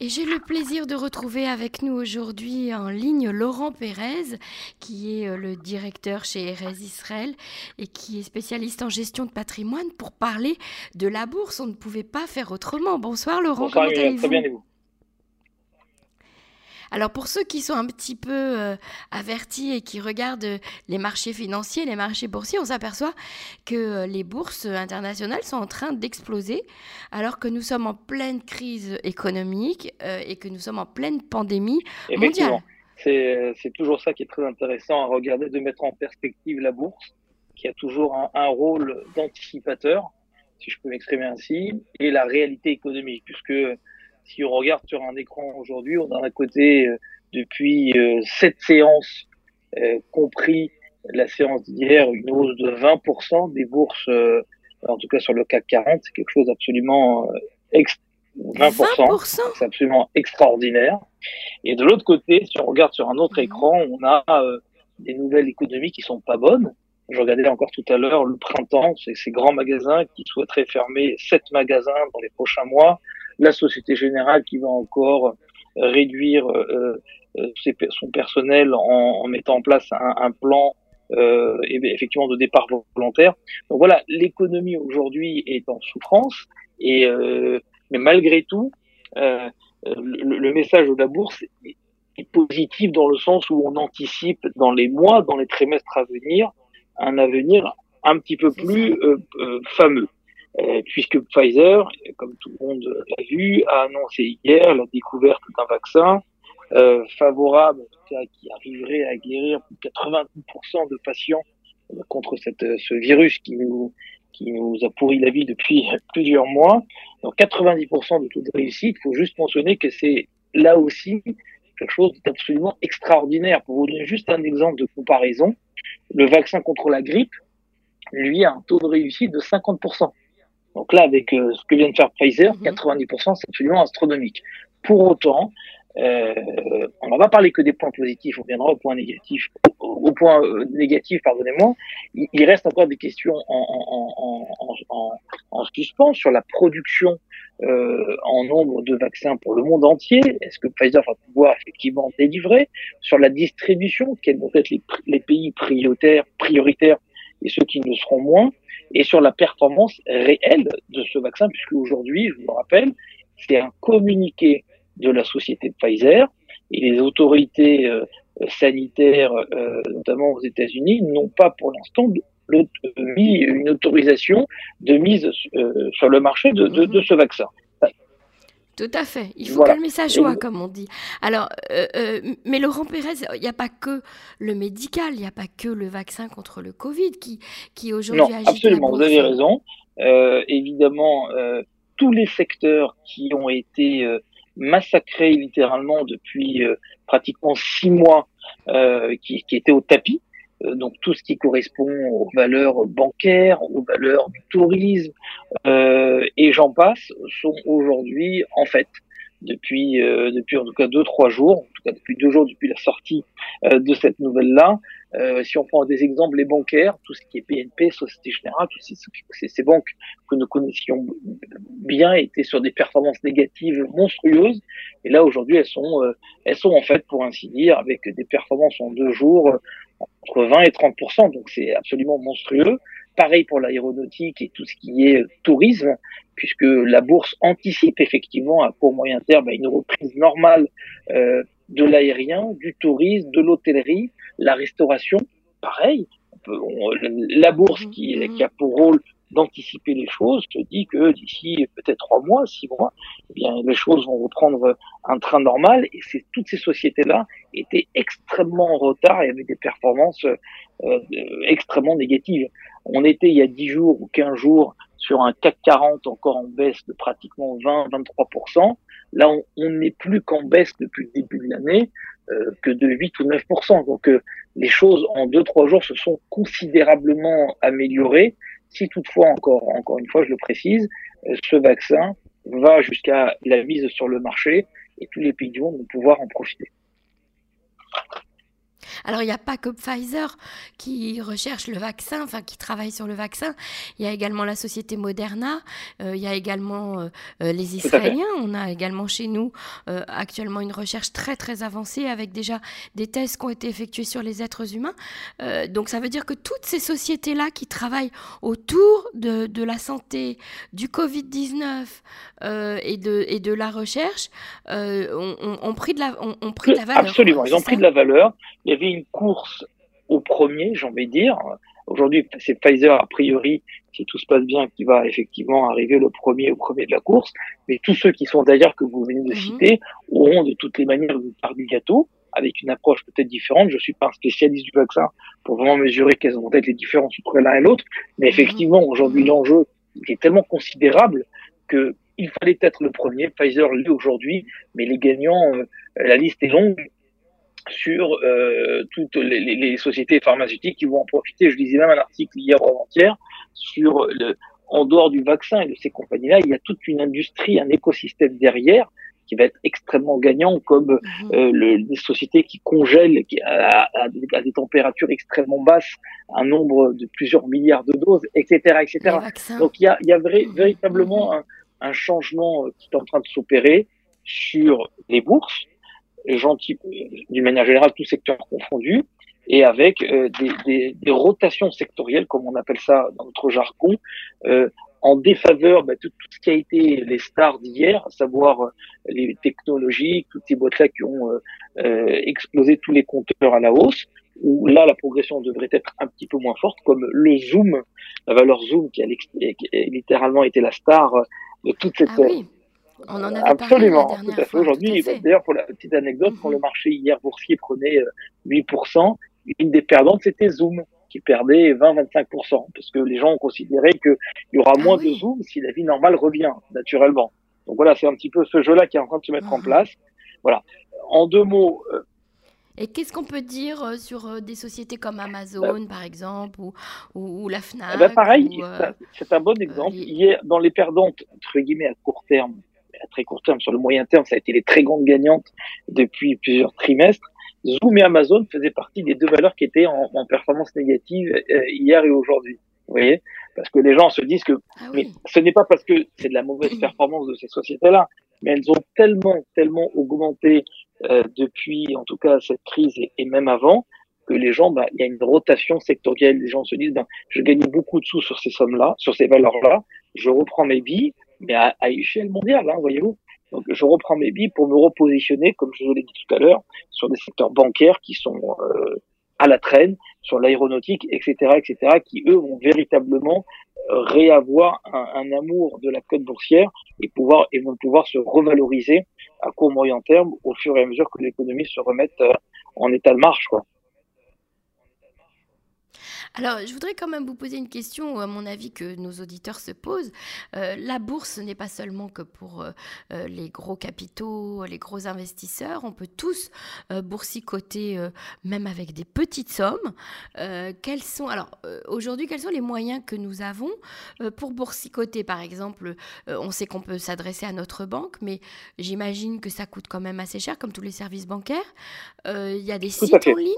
Et j'ai le plaisir de retrouver avec nous aujourd'hui en ligne Laurent Pérez, qui est euh, le directeur chez Erez Israël et qui est spécialiste en gestion de patrimoine pour parler de la bourse. On ne pouvait pas faire autrement. Bonsoir Laurent, comment allez-vous Très bien, et vous? Alors pour ceux qui sont un petit peu euh, avertis et qui regardent les marchés financiers, les marchés boursiers, on s'aperçoit que euh, les bourses internationales sont en train d'exploser alors que nous sommes en pleine crise économique euh, et que nous sommes en pleine pandémie mondiale. C'est toujours ça qui est très intéressant à regarder, de mettre en perspective la bourse, qui a toujours un, un rôle d'anticipateur, si je peux m'exprimer ainsi, et la réalité économique, puisque si on regarde sur un écran aujourd'hui, on a à côté euh, depuis euh, sept séances, euh, compris la séance d'hier, une hausse de 20% des bourses, en tout cas sur le CAC 40, c'est quelque chose d'absolument 20%, c'est absolument extraordinaire. Et de l'autre côté, si on regarde sur un autre mhm. écran, on a des nouvelles économies qui sont pas bonnes. Je regardais encore tout à l'heure le printemps, c'est ces grands magasins qui souhaiteraient fermer sept magasins dans les prochains mois la Société Générale qui va encore réduire euh, euh, son personnel en, mettant en place un, plan euh, effectivement de départ volontaire. Donc voilà, l'économie aujourd'hui est en souffrance et mais malgré tout, le, le, message de la bourse est positif dans le sens où on anticipe dans les mois, dans les trimestres à venir, un avenir un petit peu plus fameux. Euh, puisque Pfizer, comme tout le monde l'a vu, a annoncé hier la découverte d'un vaccin euh, favorable, cas, qui arriverait à guérir 90% de patients contre cette, ce virus qui nous, qui nous a pourri la vie depuis plusieurs mois. Donc 90% de taux de réussite, il faut juste mentionner que c'est là aussi quelque chose d'absolument extraordinaire. Pour vous donner juste un exemple de comparaison, le vaccin contre la grippe, lui, a un taux de réussite de 50%. Donc là, avec euh, ce que vient de faire Pfizer, 90%, mhm. c'est absolument astronomique. Pour autant, euh, on va pas parler que des points positifs, on viendra au point négatif. Au, point euh, négatif, pardonnez-moi, il, reste encore des questions en, en, en, en suspens sur la production euh, en nombre de vaccins pour le monde entier. Est-ce que Pfizer va pouvoir effectivement délivrer sur la distribution Quels vont être les, les pays prioritaires, prioritaires et ceux qui ne seront moins? Et sur la performance réelle de ce vaccin, puisque aujourd'hui, je vous le rappelle, c'est un communiqué de la société de Pfizer et les autorités euh, sanitaires, euh, notamment aux États-Unis, n'ont pas pour l'instant mis une autorisation de mise euh, sur le marché de, de, de ce vaccin. Tout à fait. Il faut le message soit, comme on dit. Alors, euh, euh, mais Laurent Pérez, il n'y a pas que le médical, il n'y a pas que le vaccin contre le Covid qui, qui aujourd'hui agit. Absolument, vous avez raison. Euh, évidemment, tous les secteurs qui ont été massacrés littéralement depuis pratiquement six mois, qui, qui étaient au tapis, donc tout ce qui correspond aux valeurs bancaires, aux valeurs du tourisme, euh, et j'en passe, sont aujourd'hui en fait depuis euh, depuis en tout cas deux trois jours, en tout cas depuis deux jours depuis la sortie euh, de cette nouvelle là. Euh, si on prend des exemples, les bancaires, tout ce qui est BNP, Société Générale, toutes ces, ces, banques que nous connaissions bien étaient sur des performances négatives monstrueuses, et là aujourd'hui elles sont elles sont en fait pour ainsi dire avec des performances en deux jours entre 20 et 30 donc c'est absolument monstrueux. Pareil pour l'aéronautique et tout ce qui est tourisme, puisque la bourse anticipe effectivement à court moyen terme une reprise normale euh, de l'aérien, du tourisme, de l'hôtellerie, la restauration. Pareil, la bourse qui, qui a pour rôle d'anticiper les choses, te dit que d'ici peut-être trois mois, six mois, eh bien les choses vont reprendre un train normal. Et c'est toutes ces sociétés-là étaient extrêmement en retard et avaient des performances euh, extrêmement négatives. On était il y a dix jours ou quinze jours sur un CAC 40 encore en baisse de pratiquement 20-23%. Là, on n'est plus qu'en baisse depuis le début de l'année, euh, que de 8 ou 9%. Donc euh, les choses en deux trois jours se sont considérablement améliorées si toutefois, encore, une fois, je le précise, euh, ce vaccin va jusqu'à la mise sur le marché et tous les pays du monde vont pouvoir en profiter. Alors, il n'y a pas que Pfizer qui recherche le vaccin, enfin qui travaille sur le vaccin. Il y a également la société Moderna, euh, il y a également euh, euh, les Israéliens. On a également chez nous actuellement une recherche très très avancée avec déjà des tests qui ont été effectués sur les êtres humains. donc, ça veut dire que toutes ces sociétés-là qui travaillent autour de, de la santé, du Covid-19 et, de, et de la recherche ont, pris de la, ont, pris de la valeur. Absolument, ils ont pris de la valeur avait une course au premier, j'ai envie de dire. Aujourd'hui, c'est Pfizer, a priori, si tout se passe bien, qui va effectivement arriver le premier au premier de la course. Mais tous ceux qui sont d'ailleurs que vous venez de mhm. citer auront de toutes les manières une part du gâteau, avec une approche peut-être différente. Je suis pas un spécialiste du vaccin pour vraiment mesurer quelles vont être les différences entre l'un et l'autre. Mais mhm. effectivement, aujourd'hui, l'enjeu est tellement considérable que il fallait être le premier. Pfizer l'est aujourd'hui, mais les gagnants, euh, la liste est longue sur euh, toutes les, les, sociétés pharmaceutiques qui vont en profiter. Je lisais même un article hier ou avant-hier sur le, en dehors du vaccin et de ces compagnies-là, il y a toute une industrie, un écosystème derrière qui va être extrêmement gagnant, comme mhm. euh, le, les sociétés qui congèlent qui, à, à, des températures extrêmement basses un nombre de plusieurs milliards de doses, etc., etc. Donc il y a, il y a vrai, mhm. véritablement un, un changement qui est en train de s'opérer sur les bourses, gentil, d'une manière générale, tout secteur confondu, et avec euh, des, des, des, rotations sectorielles, comme on appelle ça dans notre jargon, euh, en défaveur bah, de tout, ce qui a été les stars d'hier, à savoir euh, les technologies, toutes ces boîtes-là qui ont explosé tous les compteurs à la hausse, où là, la progression devrait être un petit peu moins forte, comme le Zoom, la valeur Zoom qui a, littéralement été la star de toute cette, ah on en avait Absolument, parlé tout à fait. Aujourd'hui, d'ailleurs, pour la petite anecdote, quand le mhm. marché hier boursier prenait 8%, euh, une des perdantes, c'était Zoom, qui perdait 20-25%, parce que les gens ont considéré qu'il y aura ah moins de Zoom si la vie normale revient, naturellement. Donc voilà, c'est un petit peu ce jeu-là qui est en train de se mettre en mhm. place. Voilà. En deux mots. Euh, et qu'est-ce qu'on peut dire euh, sur des sociétés comme Amazon, par exemple, ou, ou, la Fnac eh ben Pareil, c'est un bon exemple. Hier, dans les perdantes, entre guillemets, à court terme, à très court terme, sur le moyen terme, ça a été les très grandes gagnantes depuis plusieurs trimestres. Zoom et Amazon faisaient partie des deux valeurs qui étaient en, performance négative euh, hier et aujourd'hui. Vous voyez? Parce que les gens se disent que ah mais ce n'est pas parce que c'est de la mauvaise performance de ces sociétés-là, mais elles ont tellement, tellement augmenté euh, depuis, en tout cas, cette crise et, même avant, que les gens, bah, il y a une rotation sectorielle. Les gens se disent, ben, je gagne beaucoup de sous sur ces sommes-là, sur ces valeurs-là, je reprends mes billes, mais à, échelle mondiale, hein, voyez-vous. Donc je reprends mes billes pour me repositionner, comme je vous l'ai dit tout à l'heure, sur des secteurs bancaires qui sont euh, à la traîne, sur l'aéronautique, etc., etc., qui eux vont véritablement euh, réavoir un, un, amour de la cote boursière et pouvoir et vont pouvoir se revaloriser à court moyen terme au fur et à mesure que l'économie se remette euh, en état de marche, quoi. Alors, je voudrais quand même vous poser une question, à mon avis, que nos auditeurs se posent. Euh, la bourse n'est pas seulement que pour euh, euh, les gros capitaux, les gros investisseurs. On peut tous boursicoter, même avec des petites sommes. quels sont, alors, aujourd'hui, quels sont les moyens que nous avons pour boursicoter? Par exemple, on sait qu'on peut s'adresser à notre banque, mais j'imagine que ça coûte quand même assez cher, comme tous les services bancaires. Il y a des sites en ligne,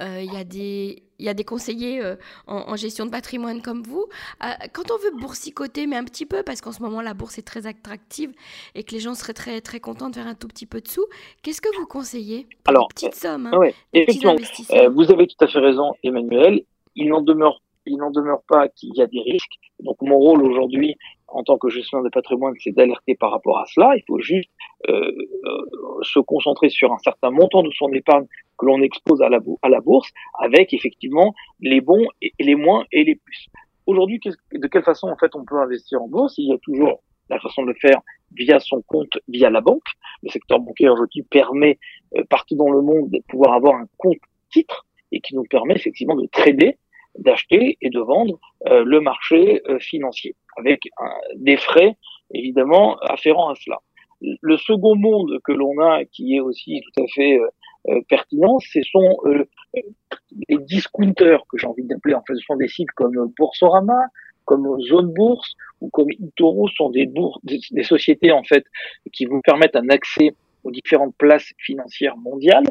il y a des il y a des conseillers euh, en, gestion de patrimoine comme vous. Euh, quand on veut boursicoter, mais un petit peu, parce qu'en ce moment la bourse est très attractive et que les gens seraient très, très contents de faire un tout petit peu de sous, qu'est-ce que vous conseillez? Alors, petites sommes, hein, effectivement, euh, vous avez tout à fait raison, Emmanuel. Il n'en demeure, il n'en demeure pas qu'il y a des risques. Donc mon rôle aujourd'hui, en tant que gestionnaire de patrimoine, c'est d'alerter par rapport à cela. Il faut juste euh, se concentrer sur un certain montant de son épargne que l'on expose à la, à la bourse, avec effectivement les bons et les moins et les plus. Aujourd'hui, de quelle façon en fait on peut investir en bourse? Il y a toujours la façon de le faire via son compte, via la banque. Le secteur bancaire aujourd'hui permet euh, partout dans le monde de pouvoir avoir un compte titre et qui nous permet effectivement de trader, d'acheter et de vendre euh, le marché euh, financier avec des frais évidemment afférents à cela. Le second monde que l'on a, qui est aussi tout à fait euh, pertinent, ce sont euh, les discounters que j'ai envie d'appeler. En fait, ce sont des sites comme Boursorama, comme Zone Bourse ou comme eToro sont des, bourses, des, sociétés en fait qui vous permettent un accès aux différentes places financières mondiales,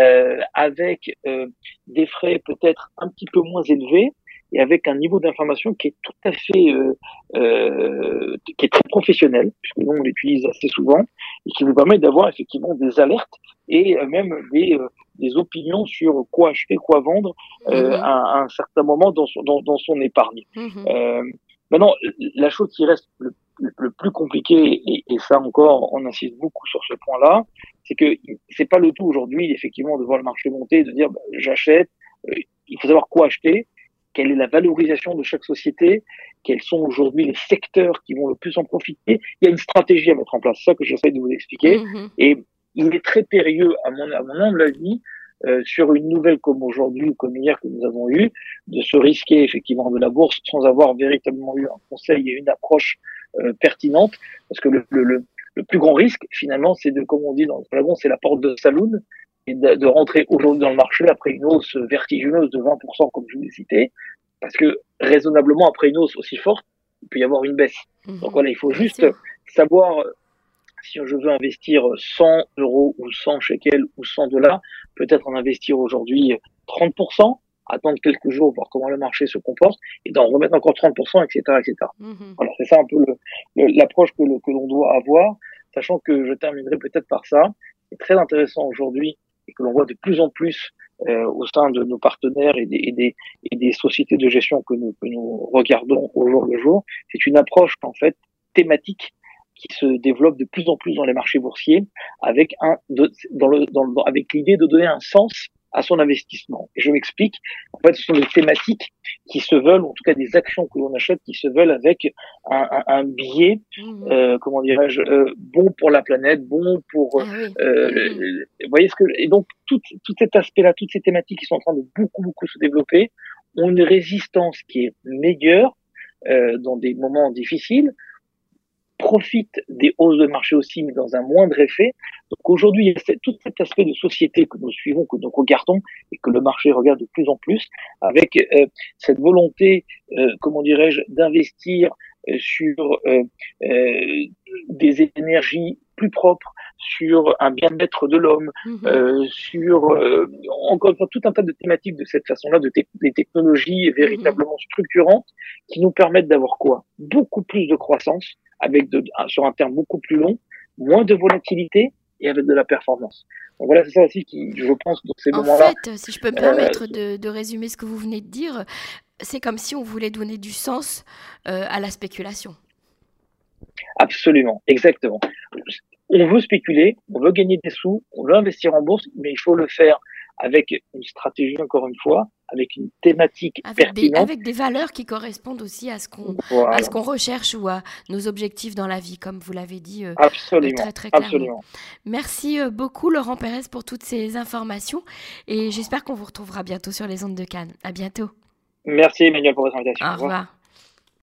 euh, avec euh, des frais peut-être un petit peu moins élevés et avec un niveau d'information qui est tout à fait, euh, euh, qui est très professionnel, puisque nous on l'utilise assez souvent, et qui vous permet d'avoir effectivement des alertes et euh, même des, euh, des opinions sur quoi acheter, quoi vendre Mhm. à, à un certain moment dans son, dans, dans son épargne. Mhm. Maintenant, la chose qui reste le, plus compliqué, et, et ça encore, on insiste beaucoup sur ce point-là, c'est que c'est pas le tout aujourd'hui, effectivement, de voir le marché monter, de dire bah, j'achète, il faut savoir quoi acheter, quelle est la valorisation de chaque société, quels sont aujourd'hui les secteurs qui vont le plus en profiter. Il y a une stratégie à mettre en place, c'est ça que j'essaie de vous expliquer. Mhm. Et il est très périlleux, à mon, à mon humble avis, euh, sur une nouvelle comme aujourd'hui ou comme hier que nous avons eu, de se risquer effectivement de la bourse sans avoir véritablement eu un conseil et une approche euh, pertinente. Parce que le, le, le, le plus grand risque, finalement, c'est de, comme on dit dans le jargon, c'est la porte de saloon et de, de rentrer aujourd'hui dans le marché après une hausse vertigineuse de 20%, comme je vous l'ai cité. Parce que raisonnablement, après une hausse aussi forte, il peut y avoir une baisse. Mhm. Donc voilà, il faut juste savoir euh, si je veux investir 100 euros ou 100 shekels ou 100 dollars, peut-être en investir aujourd'hui 30%, attendre quelques jours, voir comment le marché se comporte, et d'en remettre encore 30%, etc., etc. Voilà, c'est ça un peu l'approche que, le- que l'on doit avoir, sachant que je terminerai peut-être par ça. C'est très intéressant aujourd'hui et que l'on voit de plus en plus euh, au sein de nos partenaires et des, et des, et des sociétés de gestion que nous, que nous regardons au jour le jour. C'est une approche en fait thématique qui se développe de plus en plus dans les marchés boursiers avec un dans le, dans le- avec l'idée de donner un sens à son investissement. Et je m'explique. En fait, ce sont des thématiques qui se veulent, ou en tout cas des actions que l'on achète, qui se veulent avec un, un, un biais, Mhm. euh, comment dirais-je, euh, bon pour la planète, bon pour Ah euh, le- le- vous voyez ce que et donc tout, tout cet aspect-là, toutes ces thématiques qui sont en train de beaucoup beaucoup se développer ont une résistance qui est meilleure euh, dans des moments difficiles, profitent des hausses de marché aussi, mais dans un moindre effet. Donc aujourd'hui, il y a tout cet aspect de société que nous suivons, que nous regardons et que le marché regarde de plus en plus, avec euh, cette volonté, euh, comment dirais-je, d'investir euh, sur euh, euh, des énergies plus propres, sur un bien-être de l'homme, Mhm. euh, sur euh, encore tout un tas de thématiques de cette façon-là, de te- des technologies véritablement structurantes qui nous permettent d'avoir quoi? Beaucoup plus de croissance avec de, sur un terme beaucoup plus long, moins de volatilité et avec de la performance. Donc voilà, c'est ça aussi qui, je pense, dans ces En moments-là. fait, si je peux me Euh, permettre de, de résumer ce que vous venez de dire, c'est comme si on voulait donner du sens euh, à la spéculation. Absolument, exactement. On veut spéculer, on veut gagner des sous, on veut investir en bourse, mais il faut le faire avec une stratégie, encore une fois, avec une thématique Avec des, pertinente. avec des valeurs qui correspondent aussi à ce qu'on Voilà. qu'on recherche ou à nos objectifs dans la vie, comme vous l'avez dit euh, Absolument, très très clairement. absolument. Merci euh, beaucoup Laurent Pérez pour toutes ces informations et j'espère qu'on vous retrouvera bientôt sur les ondes de Cannes. À bientôt. Merci Emmanuel pour votre invitation. Au revoir.